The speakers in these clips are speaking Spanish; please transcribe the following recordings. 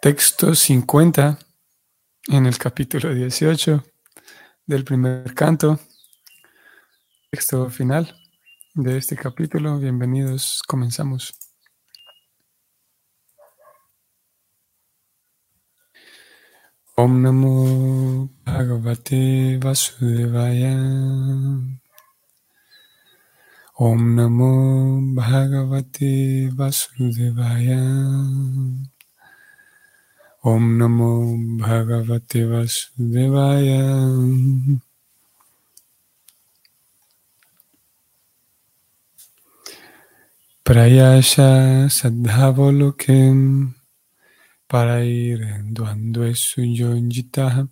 Texto 50 en el capítulo 18 del primer canto. Texto final de este capítulo. Bienvenidos, comenzamos. Om Namo Bhagavate Vasudevaya. Om Namo Bhagavate Vasudevaya. Om Namo Bhagavate Vasudevaya. Prayasha Sadhavolokem para ir duando suyonjita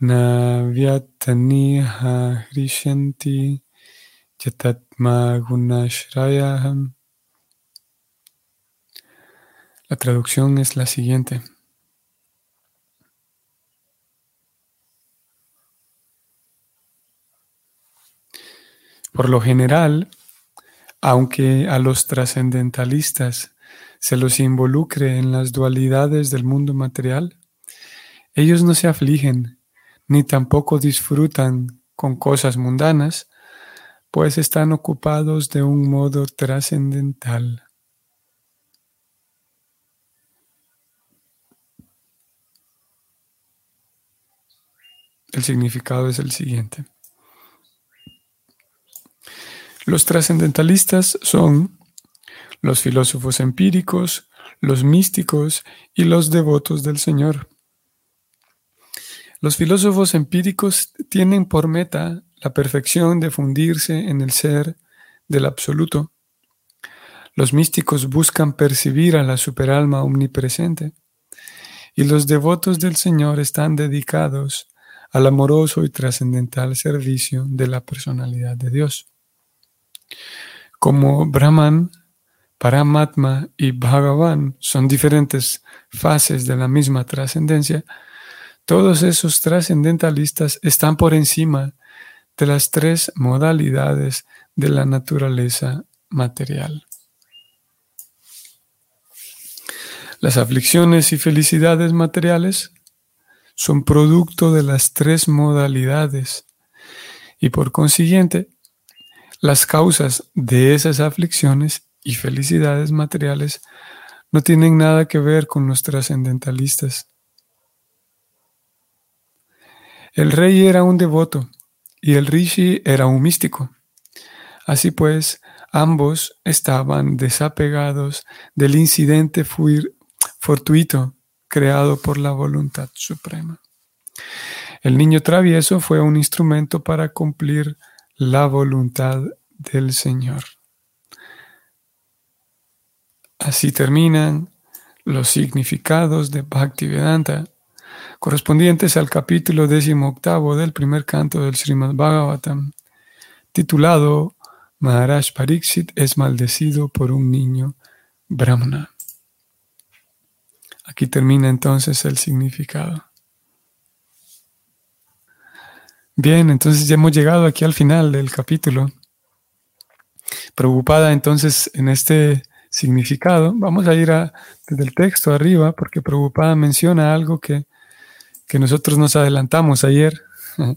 Navyataniha Hrishanti Yatatma la traducción es la siguiente. Por lo general, aunque a los trascendentalistas se los involucre en las dualidades del mundo material, ellos no se afligen ni tampoco disfrutan con cosas mundanas, pues están ocupados de un modo trascendental. El significado es el siguiente. Los trascendentalistas son los filósofos empíricos, los místicos y los devotos del Señor. Los filósofos empíricos tienen por meta la perfección de fundirse en el ser del absoluto. Los místicos buscan percibir a la superalma omnipresente. Y los devotos del Señor están dedicados al amoroso y trascendental servicio de la personalidad de Dios. Como Brahman, Paramatma y Bhagavan son diferentes fases de la misma trascendencia, todos esos trascendentalistas están por encima de las tres modalidades de la naturaleza material. Las aflicciones y felicidades materiales son producto de las tres modalidades y por consiguiente las causas de esas aflicciones y felicidades materiales no tienen nada que ver con los trascendentalistas. El rey era un devoto y el rishi era un místico. Así pues, ambos estaban desapegados del incidente fortuito creado por la voluntad suprema. El niño travieso fue un instrumento para cumplir la voluntad del Señor. Así terminan los significados de Bhaktivedanta correspondientes al capítulo octavo del primer canto del Srimad Bhagavatam, titulado Maharaj Pariksit es maldecido por un niño brahmana. Aquí termina entonces el significado. Bien, entonces ya hemos llegado aquí al final del capítulo. Preocupada entonces en este significado, vamos a ir a, desde el texto arriba, porque preocupada menciona algo que, nosotros nos adelantamos ayer.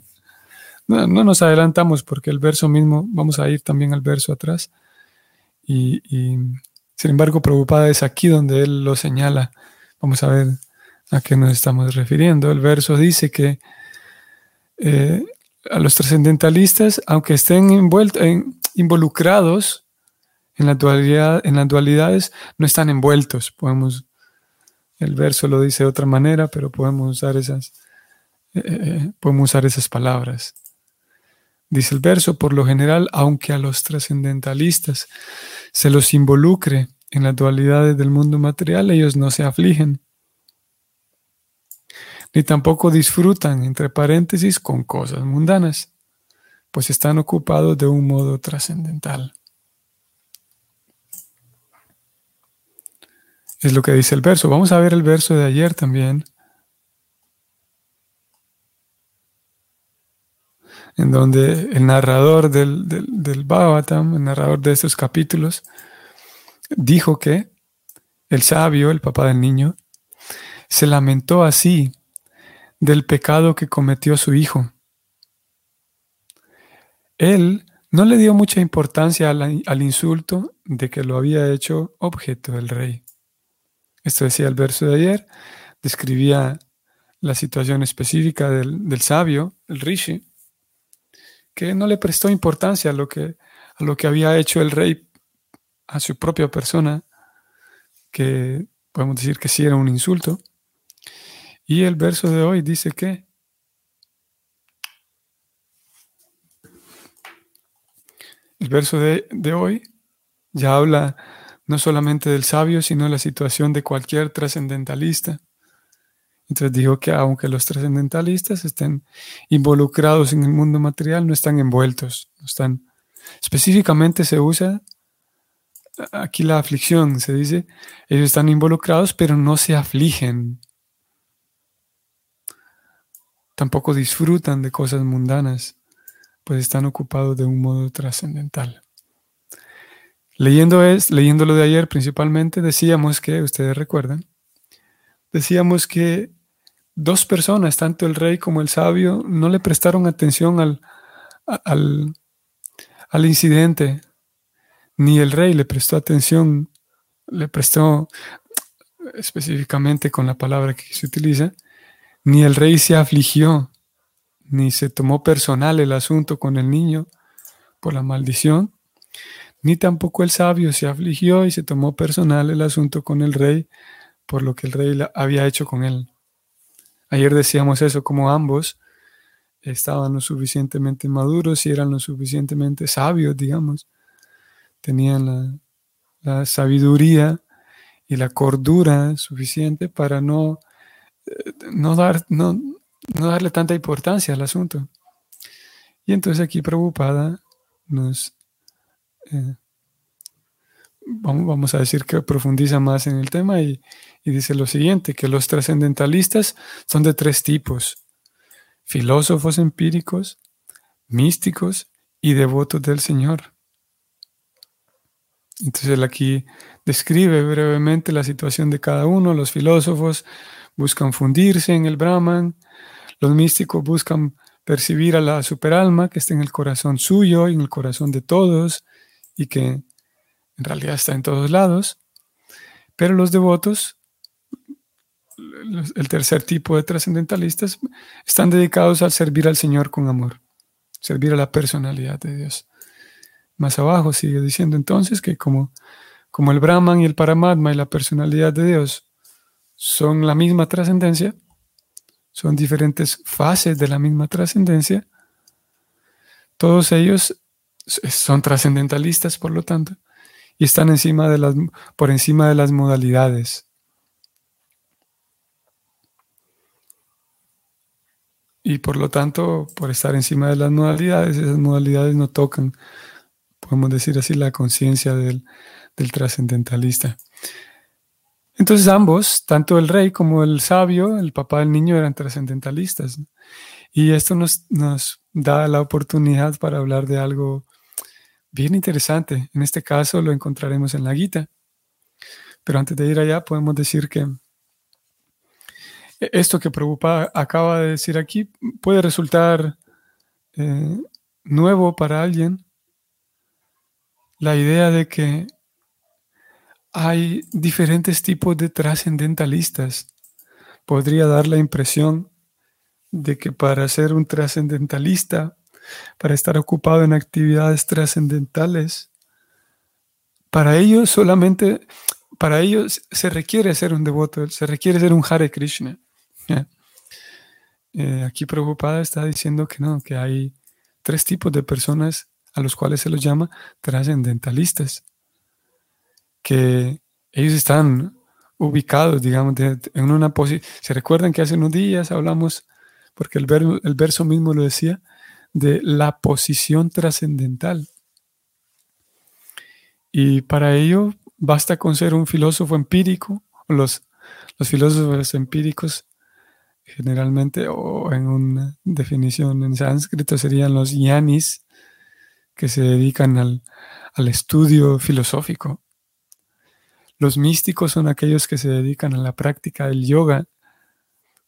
No, nos adelantamos porque el verso mismo, vamos a ir también al verso atrás. Y, y sin embargo, preocupada es aquí donde él lo señala Vamos a ver a qué nos estamos refiriendo. El verso dice que eh, a los trascendentalistas, aunque estén involucrados en, la dualidad, en las dualidades, no están envueltos. Podemos, el verso lo dice de otra manera, pero podemos usar esas, eh, eh, podemos usar esas palabras. Dice el verso, por lo general, aunque a los trascendentalistas se los involucre en las dualidades del mundo material ellos no se afligen, ni tampoco disfrutan, entre paréntesis, con cosas mundanas, pues están ocupados de un modo trascendental. Es lo que dice el verso. Vamos a ver el verso de ayer también. En donde el narrador del, del, del Bhagavatam, el narrador de estos capítulos, dijo que el sabio, el papá del niño, se lamentó así del pecado que cometió su hijo. Él no le dio mucha importancia al, insulto de que lo había hecho objeto del rey. Esto decía el verso de ayer, describía la situación específica del, sabio, el rishi, que no le prestó importancia a lo, que, a lo que había hecho el rey a su propia persona, que podemos decir que sí era un insulto. Y el verso de hoy dice que el verso de, de hoy ya habla no solamente del sabio, sino de la situación de cualquier trascendentalista. Entonces dijo que aunque los trascendentalistas estén involucrados en el mundo material, no están envueltos, no están. Específicamente se usa aquí la aflicción, se dice, ellos están involucrados, pero no se afligen. Tampoco disfrutan de cosas mundanas, pues están ocupados de un modo trascendental. Leyendo es, leyendo lo de ayer principalmente, decíamos que, ustedes recuerdan, decíamos que dos personas, tanto el rey como el sabio, no le prestaron atención al, al, al incidente, ni el rey le prestó atención, le prestó específicamente con la palabra que se utiliza, ni el rey se afligió, ni se tomó personal el asunto con el niño por la maldición, ni tampoco el sabio se afligió y se tomó personal el asunto con el rey por lo que el rey había hecho con él. Ayer decíamos eso, como ambos estaban lo suficientemente maduros y eran lo suficientemente sabios, digamos. Tenían la, sabiduría y la cordura suficiente para no, eh, no, dar, no, no darle tanta importancia al asunto. Y entonces aquí preocupada nos eh, vamos, a decir que profundiza más en el tema y, dice lo siguiente, que los trascendentalistas son de tres tipos, filósofos empíricos, místicos y devotos del Señor. Entonces él aquí describe brevemente la situación de cada uno. Los filósofos buscan fundirse en el Brahman, los místicos buscan percibir a la superalma que está en el corazón suyo y en el corazón de todos y que en realidad está en todos lados, pero los devotos, el tercer tipo de trascendentalistas, están dedicados al servir al Señor con amor, servir a la personalidad de Dios. Más abajo sigue diciendo entonces que como, como el Brahman y el Paramatma y la personalidad de Dios son la misma trascendencia, son diferentes fases de la misma trascendencia, todos ellos son trascendentalistas, por lo tanto, y están encima de las, por encima de las modalidades. Y por lo tanto, por estar encima de las modalidades, esas modalidades no tocan, podemos decir así, la conciencia del, del trascendentalista. Entonces ambos, tanto el rey como el sabio, el papá del niño, eran trascendentalistas. Y esto nos, nos da la oportunidad para hablar de algo bien interesante. En este caso lo encontraremos en la Gita. Pero antes de ir allá, podemos decir que esto que Prabhupada acaba de decir aquí puede resultar eh, nuevo para alguien. La idea de que hay diferentes tipos de trascendentalistas podría dar la impresión de que para ser un trascendentalista para estar ocupado en actividades trascendentales. Para ellos solamente, para ellos se requiere ser un devoto, se requiere ser un Hare Krishna. Eh, aquí preocupada está diciendo que no, que hay tres tipos de personas a los cuales se los llama trascendentalistas, que ellos están ubicados, digamos, en una posición. ¿Se recuerdan que hace unos días hablamos, porque el, el verso mismo lo decía, de la posición trascendental. Y para ello basta con ser un filósofo empírico. Los, los filósofos empíricos generalmente, o en una definición en sánscrito, serían los yanis, que se dedican al, al estudio filosófico. Los místicos son aquellos que se dedican a la práctica del yoga,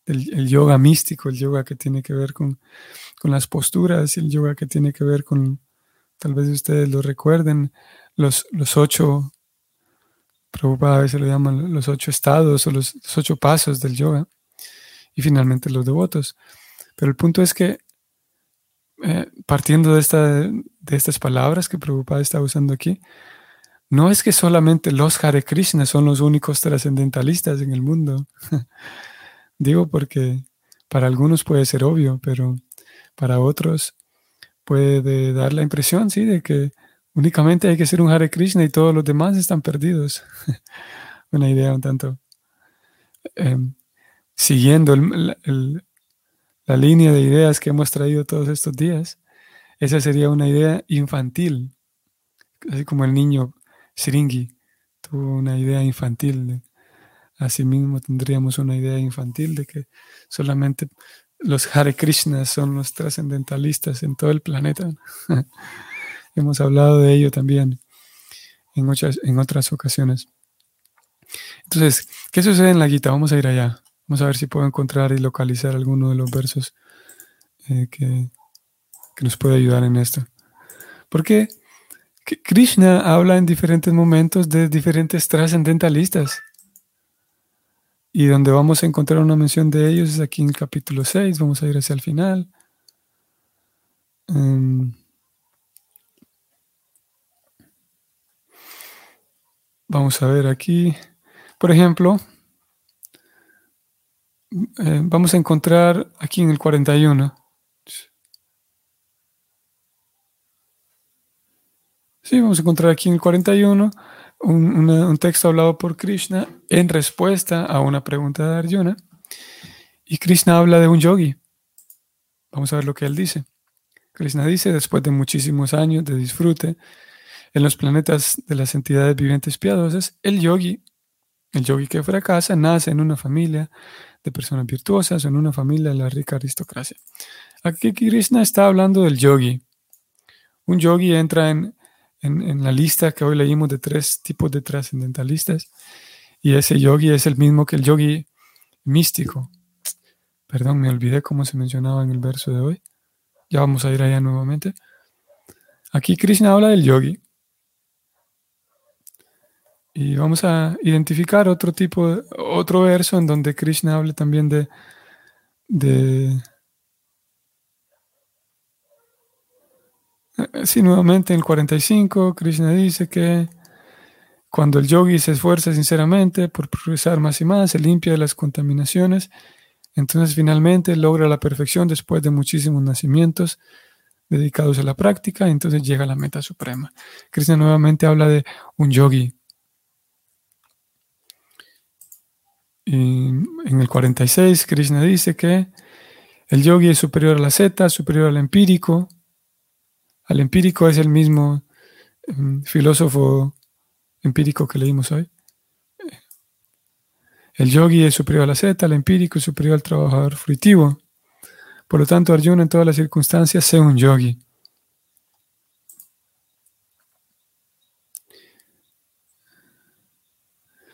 el, yoga místico, el yoga que tiene que ver con, las posturas, el yoga que tiene que ver con, tal vez ustedes lo recuerden, los, los ocho, Prabhupada a veces lo llaman los ocho estados o los, ocho pasos del yoga, y finalmente los devotos. Pero el punto es que, eh, partiendo de, esta, de estas palabras que Prabhupada está usando aquí, no es que solamente los Hare Krishna son los únicos trascendentalistas en el mundo. Digo porque para algunos puede ser obvio, pero para otros puede dar la impresión, sí, de que únicamente hay que ser un Hare Krishna y todos los demás están perdidos. Una idea un tanto em, siguiendo la línea de ideas que hemos traído todos estos días. Esa sería una idea infantil, así como el niño Siringi tuvo una idea infantil Asimismo tendríamos una idea infantil de que solamente los Hare Krishnas son los trascendentalistas en todo el planeta. Hemos hablado de ello también en en otras ocasiones. Entonces, ¿qué sucede en la Gita? Vamos a ir allá. Vamos a ver si puedo encontrar y localizar alguno de los versos eh, que, nos puede ayudar en esto. Porque Krishna habla en diferentes momentos de diferentes trascendentalistas. Y donde vamos a encontrar una mención de ellos es aquí en el capítulo 6, vamos a ir hacia el final. Em, vamos a ver aquí, por ejemplo, eh, vamos a encontrar aquí en el 41. Sí, vamos a encontrar aquí en el 41 un, texto hablado por Krishna en respuesta a una pregunta de Arjuna. Y Krishna habla de un yogi. Vamos a ver lo que él dice. Krishna dice, después de muchísimos años de disfrute en los planetas de las entidades vivientes piadosas, el yogi, el yogi que fracasa, nace en una familia de personas virtuosas en una familia de la rica aristocracia. Aquí Krishna está hablando del yogi. Un yogi entra en, en, la lista que hoy leímos de tres tipos de trascendentalistas. Y ese yogi es el mismo que el yogi místico. Perdón, me olvidé cómo se mencionaba en el verso de hoy. Ya vamos a ir allá nuevamente. Aquí Krishna habla del yogi. Y vamos a identificar otro tipo, otro verso en donde Krishna habla también de, de Eh, sí, nuevamente en el 45, Krishna dice que cuando el yogi se esfuerza sinceramente por progresar más y más, se limpia de las contaminaciones, entonces finalmente logra la perfección después de muchísimos nacimientos dedicados a la práctica, entonces llega a la meta suprema. Krishna nuevamente habla de un yogi. Y en el 46, Krishna dice que el yogi es superior a la zeta, superior al empírico, al empírico es el mismo em, filósofo empírico que leímos hoy. El yogi es superior a la zeta, el empírico es superior al trabajador fruitivo. Por lo tanto, Arjuna en todas las circunstancias sea un yogi.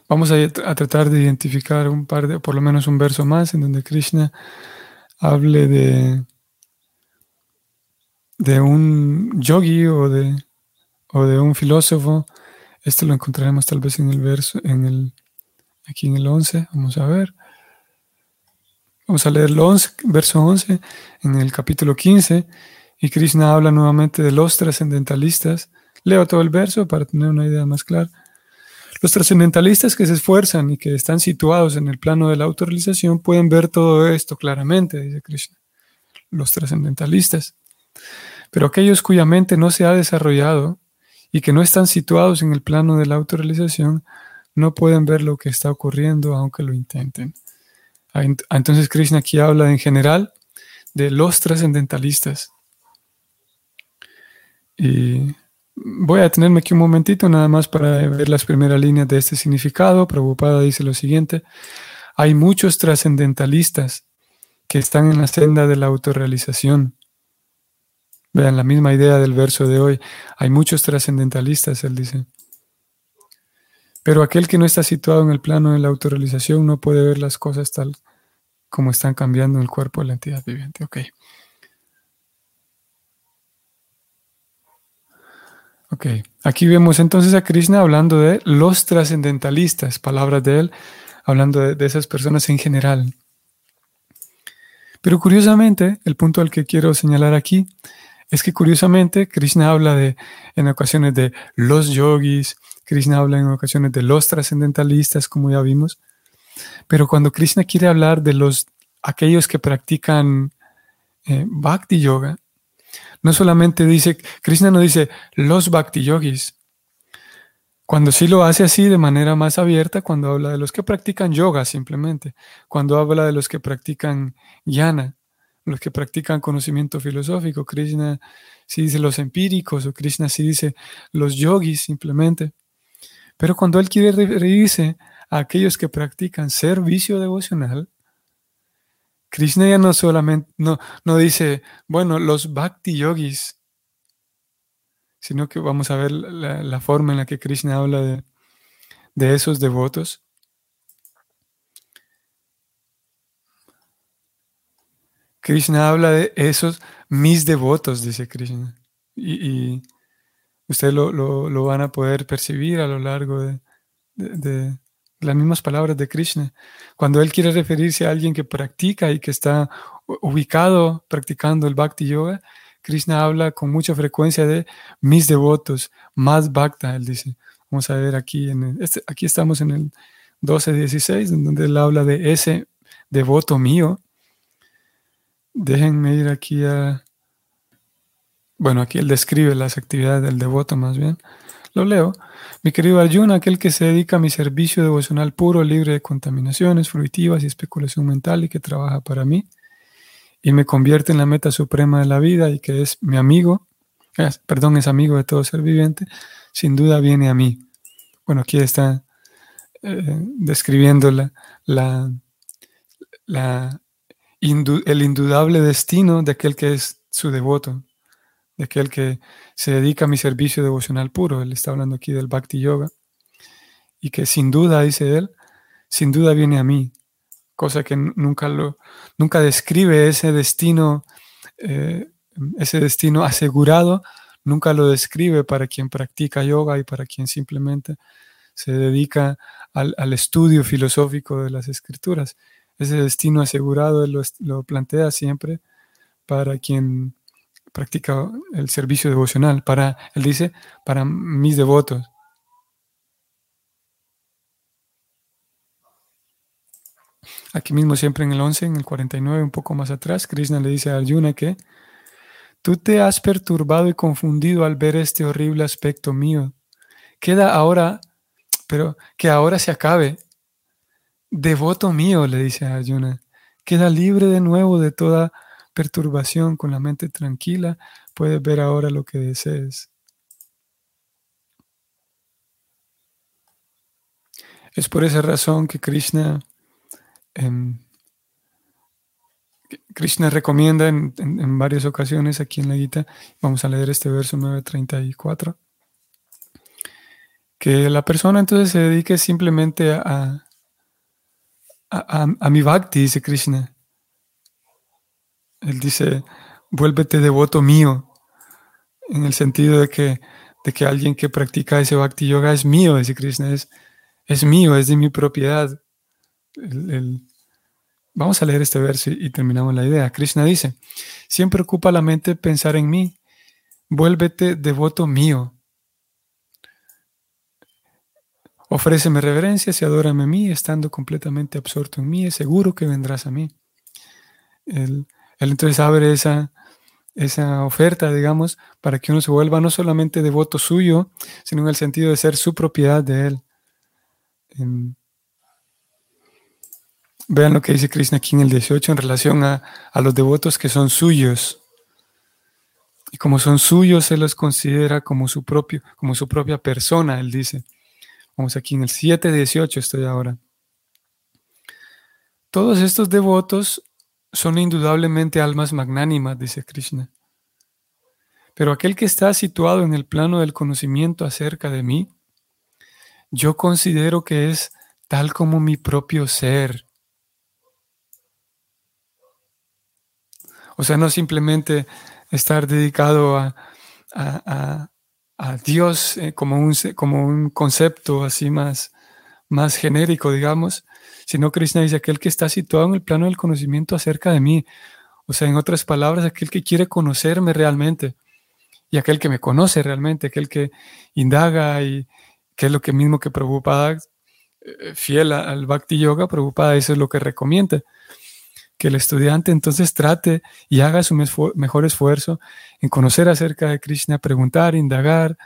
Vamos a, tratar de identificar un par de, por lo menos un verso más, en donde Krishna hable de, de un yogi o de, o de un filósofo. Esto lo encontraremos tal vez en el verso, en el, aquí en el 11. Vamos a ver. Vamos a leer el 11, verso 11 en el capítulo 15. Y Krishna habla nuevamente de los trascendentalistas. Leo todo el verso para tener una idea más clara. Los trascendentalistas que se esfuerzan y que están situados en el plano de la autorrealización pueden ver todo esto claramente, dice Krishna. Los trascendentalistas. Pero aquellos cuya mente no se ha desarrollado y que no están situados en el plano de la autorrealización, no pueden ver lo que está ocurriendo aunque lo intenten. Ah, entonces Krishna aquí habla en general de los trascendentalistas. Y voy a detenerme aquí un momentito nada más para ver las primeras líneas de este significado. Prabhupada dice lo siguiente, hay muchos trascendentalistas que están en la senda de la autorrealización Vean la misma idea del verso de hoy. Hay muchos trascendentalistas, él dice. Pero aquel que no está situado en el plano de la autorrealización no puede ver las cosas tal cómo están cambiando el cuerpo de la entidad viviente. Ok. Ok, aquí vemos entonces a Krishna hablando de los trascendentalistas, palabras de él, hablando de, esas personas en general. Pero curiosamente, el punto al que quiero señalar aquí es que curiosamente Krishna habla de, en ocasiones de los yogis, Krishna habla en ocasiones de los trascendentalistas, como ya vimos, pero cuando Krishna quiere hablar de los aquellos que practican eh, bhakti yoga, no solamente dice, Krishna no dice los bhakti yogis. Cuando sí lo hace así de manera más abierta, cuando habla de los que practican yoga simplemente, cuando habla de los que practican jnana, los que practican conocimiento filosófico, Krishna sí dice los empíricos o Krishna sí dice los yogis simplemente. Pero cuando él quiere referirse a aquellos que practican servicio devocional, Krishna ya no solamente, no, no dice, bueno, los bhakti yogis, sino que vamos a ver la, forma en la que Krishna habla de, de esos devotos. Krishna habla de esos mis devotos, dice Krishna. Y, ustedes lo, van a poder percibir a lo largo de, las mismas palabras de Krishna. Cuando él quiere referirse a alguien que practica y que está ubicado practicando el bhakti yoga, Krishna habla con mucha frecuencia de mis devotos, más bhakta, él dice. Vamos a ver aquí, en este, aquí estamos en el 12.16, en donde él habla de ese devoto mío. Déjenme ir aquí a... Bueno, aquí él describe las actividades del devoto más bien. Lo leo. Mi querido Arjuna, aquel que se dedica a mi servicio devocional puro, libre de contaminaciones fruitivas y especulación mental y que trabaja para mí y me convierte en la meta suprema de la vida y que es mi amigo, perdón, es amigo de todo ser viviente, sin duda viene a mí. Bueno, aquí está eh, describiendo la, el indudable destino de aquel que es su devoto de aquel que se dedica a mi servicio devocional puro. Él está hablando aquí del Bhakti Yoga. Y que sin duda, dice él, sin duda viene a mí. Cosa que nunca, lo, nunca describe ese destino, eh, ese destino asegurado, nunca lo describe para quien practica yoga y para quien simplemente se dedica al, estudio filosófico de las escrituras. Ese destino asegurado lo plantea siempre para quien practica el servicio devocional para, él dice, para mis devotos. Aquí mismo, siempre en el 11, en el 49, un poco más atrás, Krishna le dice a Arjuna que tú te has perturbado y confundido al ver este horrible aspecto mío. Queda ahora, pero que ahora se acabe. Devoto mío, le dice a Arjuna, queda libre de nuevo de toda perturbación, con la mente tranquila, puedes ver ahora lo que desees. Es por esa razón que Krishna, em, Krishna recomienda en, varias ocasiones aquí en la Gita, vamos a leer este verso 934, que la persona entonces se dedique simplemente a, a, a, a mi bhakti, dice Krishna, él dice, vuélvete devoto mío, en el sentido de que, de que alguien que practica ese bhakti yoga es mío, dice Krishna, es, es mío, es de mi propiedad. vamos a leer este verso y, terminamos la idea. Krishna dice, siempre ocupa la mente pensar en mí, vuélvete devoto mío. Ofréceme reverencias y adórame a mí, estando completamente absorto en mí, es seguro que vendrás a mí. El, él entonces abre esa, esa oferta, digamos, para que uno se vuelva no solamente devoto suyo, sino en el sentido de ser su propiedad de él. vean lo que dice Krishna aquí en el 18 en relación a, a, los devotos que son suyos. Y como son suyos, se los considera como su, propio, como su propia persona, él dice. Vamos aquí en el 7.18 estoy ahora. Todos estos devotos son indudablemente almas magnánimas, dice Krishna. Pero aquel que está situado en el plano del conocimiento acerca de mí, yo considero que es tal como mi propio ser. O sea, no simplemente estar dedicado a, Dios eh, como, un, como un concepto así más, más genérico, digamos, sino Krishna dice aquel que está situado en el plano del conocimiento acerca de mí. O sea, en otras palabras, aquel que quiere conocerme realmente y aquel que me conoce realmente, aquel que indaga y que es lo que mismo que Prabhupada, eh, fiel al Bhakti Yoga, Prabhupada eso es lo que recomienda, que el estudiante entonces trate y haga su mejor esfuerzo en conocer acerca de Krishna, preguntar, indagar,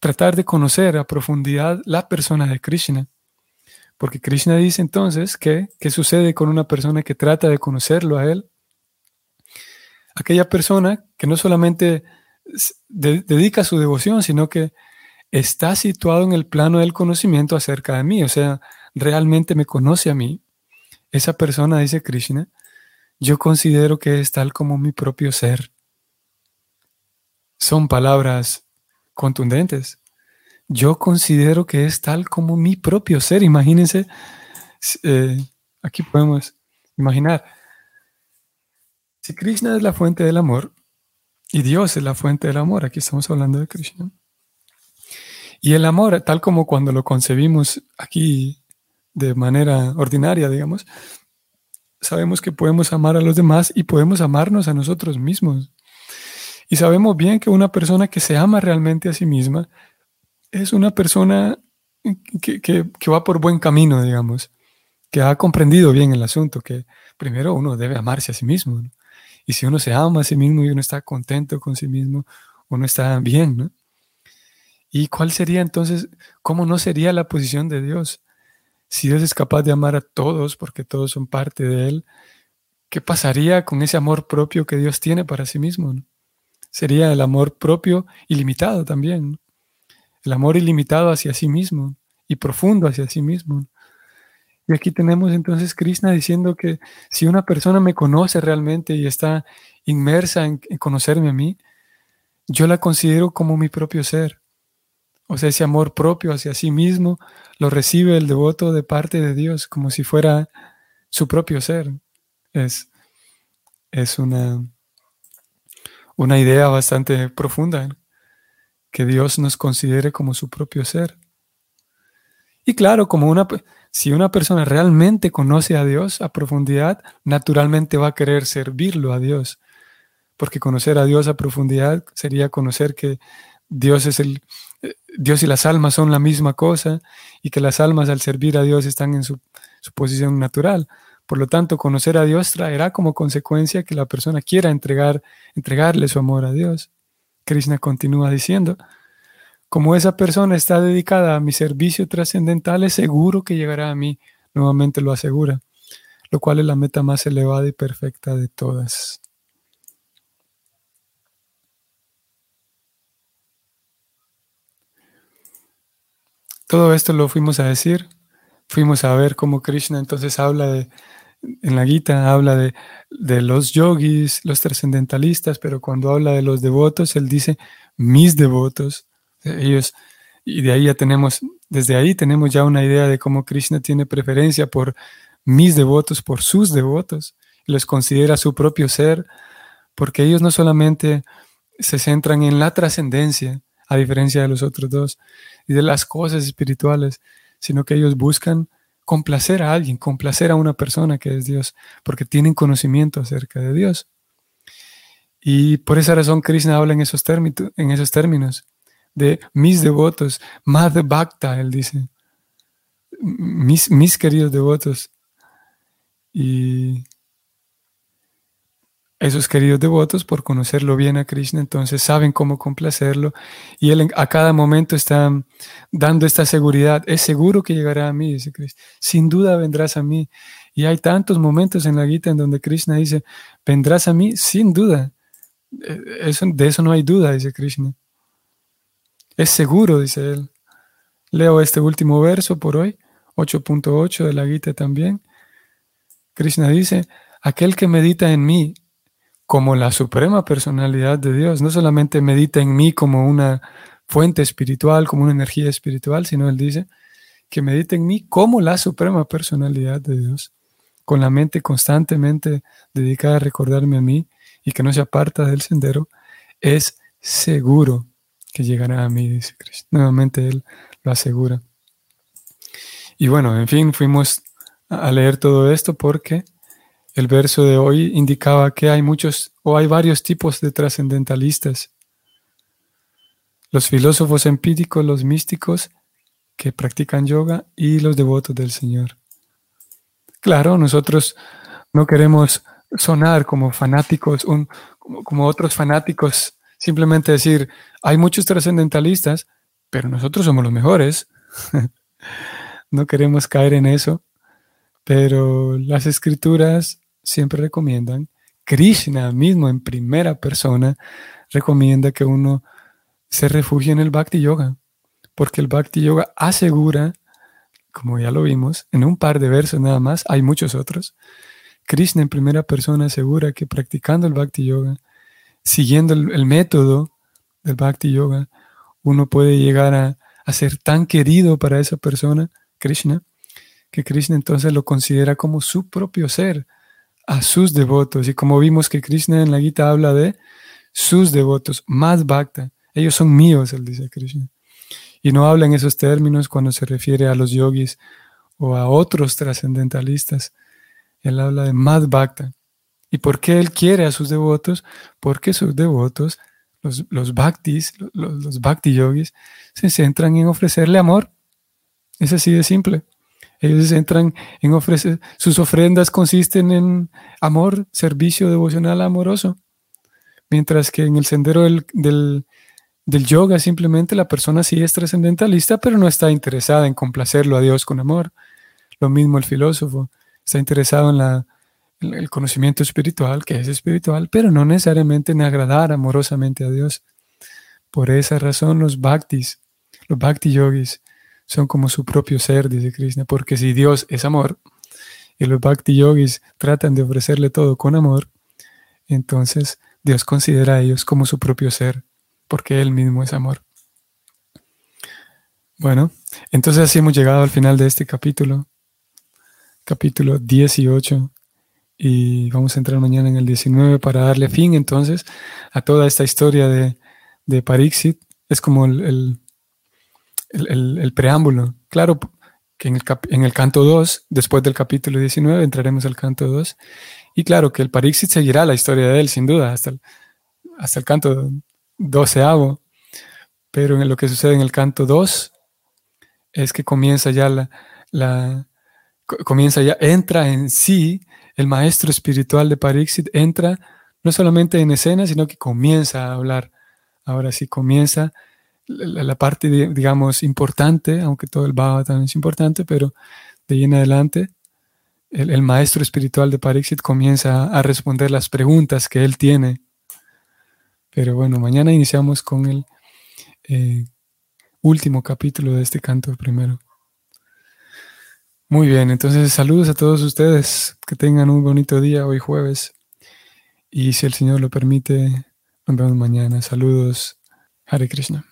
tratar de conocer a profundidad la persona de Krishna. Porque Krishna dice entonces que, ¿qué sucede con una persona que trata de conocerlo a él? Aquella persona que no solamente dedica su devoción, sino que está situado en el plano del conocimiento acerca de mí, o sea, realmente me conoce a mí. Esa persona, dice Krishna, yo considero que es tal como mi propio ser. Son palabras contundentes. Yo considero que es tal como mi propio ser. Imagínense, eh, aquí podemos imaginar, si Krishna es la fuente del amor, y Dios es la fuente del amor. Aquí estamos hablando de Krishna. Y el amor, tal como cuando lo concebimos aquí de manera ordinaria, digamos, sabemos que podemos amar a los demás y podemos amarnos a nosotros mismos. Y sabemos bien que una persona que se ama realmente a sí misma es una persona que, va por buen camino, digamos, que ha comprendido bien el asunto, que primero uno debe amarse a sí mismo. Y si uno se ama a sí mismo y uno está contento con sí mismo, uno está bien, ¿no? ¿Y cuál sería entonces, cómo no sería la posición de Dios? Si Dios es capaz de amar a todos porque todos son parte de Él, ¿qué pasaría con ese amor propio que Dios tiene para sí mismo? Sería el amor propio ilimitado también, el amor ilimitado hacia sí mismo y profundo hacia sí mismo. Y aquí tenemos entonces Krishna diciendo que si una persona me conoce realmente y está inmersa en, conocerme a mí, yo la considero como mi propio ser. O sea, ese amor propio hacia sí mismo lo recibe el devoto de parte de Dios como si fuera su propio ser. Es, es una, una idea bastante profunda, que Dios nos considere como su propio ser. Y claro, como una, si una persona realmente conoce a Dios a profundidad, naturalmente va a querer servirlo a Dios. Porque conocer a Dios a profundidad sería conocer que Dios es el Dios y las almas son la misma cosa y que las almas al servir a Dios están en su, su posición natural. Por lo tanto, conocer a Dios traerá como consecuencia que la persona quiera entregar, entregarle su amor a Dios. Krishna continúa diciendo, como esa persona está dedicada a mi servicio trascendental, es seguro que llegará a mí, nuevamente lo asegura, lo cual es la meta más elevada y perfecta de todas. Todo esto lo fuimos a decir, fuimos a ver cómo Krishna entonces habla de, en la Gita habla de, de los yogis, los trascendentalistas, pero cuando habla de los devotos, él dice mis devotos. Ellos, y de ahí ya tenemos, desde ahí tenemos ya una idea de cómo Krishna tiene preferencia por mis devotos, por sus devotos, los considera su propio ser, porque ellos no solamente se centran en la trascendencia, a diferencia de los otros dos, y de las cosas espirituales, sino que ellos buscan complacer a alguien, complacer a una persona que es Dios, porque tienen conocimiento acerca de Dios. Y por esa razón Krishna habla en esos, términos, en esos términos de mis devotos, Madre Bhakta, él dice, mis, mis queridos devotos. Y esos queridos devotos, por conocerlo bien a Krishna, entonces saben cómo complacerlo y él a cada momento está dando esta seguridad. Es seguro que llegará a mí, dice Krishna. Sin duda vendrás a mí. Y hay tantos momentos en la Gita en donde Krishna dice, vendrás a mí sin duda. Eh, eso, de eso no hay duda, dice Krishna. Es seguro, dice él. Leo este último verso por hoy, 8.8 de la Gita también. Krishna dice, aquel que medita en mí como la suprema personalidad de Dios, no solamente medita en mí como una fuente espiritual, como una energía espiritual, sino él dice que medita en mí como la suprema personalidad de Dios, con la mente constantemente dedicada a recordarme a mí y que no se aparta del sendero, es seguro que llegará a mí, dice Cristo. Nuevamente Él lo asegura. Y bueno, en fin, fuimos a leer todo esto porque el verso de hoy indicaba que hay muchos o hay varios tipos de trascendentalistas. Los filósofos empíricos, los místicos que practican yoga y los devotos del Señor. Claro, nosotros no queremos sonar como fanáticos, como, otros fanáticos, simplemente decir, hay muchos trascendentalistas, pero nosotros somos los mejores. no queremos caer en eso, pero las escrituras siempre recomiendan, Krishna mismo en primera persona recomienda que uno se refugie en el Bhakti Yoga, porque el Bhakti Yoga asegura, como ya lo vimos, en un par de versos nada más, hay muchos otros, Krishna en primera persona asegura que practicando el Bhakti Yoga, siguiendo el, método del Bhakti Yoga, uno puede llegar a, ser tan querido para esa persona, Krishna, que Krishna entonces lo considera como su propio ser, a sus devotos. Y como vimos que Krishna en la Gita habla de sus devotos, más bhakta. Ellos son míos, él dice Krishna. Y no habla en esos términos cuando se refiere a los yogis o a otros trascendentalistas. Él habla de más bhakta. ¿Y por qué él quiere a sus devotos? Porque sus devotos, los, los bhaktis, los, los bhakti yogis, se centran en ofrecerle amor. Es así de simple. Ellos entran en ofrecer, sus ofrendas consisten en amor, servicio devocional amoroso. Mientras que en el sendero del, del, yoga simplemente la persona sí es trascendentalista, pero no está interesada en complacerlo a Dios con amor. Lo mismo el filósofo, está interesado en, la, en el conocimiento espiritual, que es espiritual, pero no necesariamente en agradar amorosamente a Dios. Por esa razón los bhaktis, los bhakti yogis, son como su propio ser, dice Krishna, porque si Dios es amor y los bhakti yogis tratan de ofrecerle todo con amor, entonces Dios considera a ellos como su propio ser, porque Él mismo es amor. Bueno, entonces así hemos llegado al final de este capítulo, capítulo 18, y vamos a entrar mañana en el 19 para darle fin entonces a toda esta historia de, de. Es como el, preámbulo. Claro que en el, en el canto 2, después del capítulo 19, entraremos al canto 2. Y claro que el Parixit seguirá la historia de él, sin duda, hasta el, hasta el canto doceavo. Pero en lo que sucede en el canto 2 es que comienza ya la, la comienza ya, entra en sí, el maestro espiritual de Parixit entra no solamente en escena, sino que comienza a hablar. Ahora sí comienza la, parte, digamos, importante, aunque todo el Baba también es importante, pero de ahí en adelante, el, maestro espiritual de Parixit comienza a responder las preguntas que él tiene. Pero bueno, mañana iniciamos con el eh, último capítulo de este canto primero. Muy bien, entonces saludos a todos ustedes, que tengan un bonito día hoy jueves. Y si el Señor lo permite, nos vemos mañana. Saludos, Hare Krishna.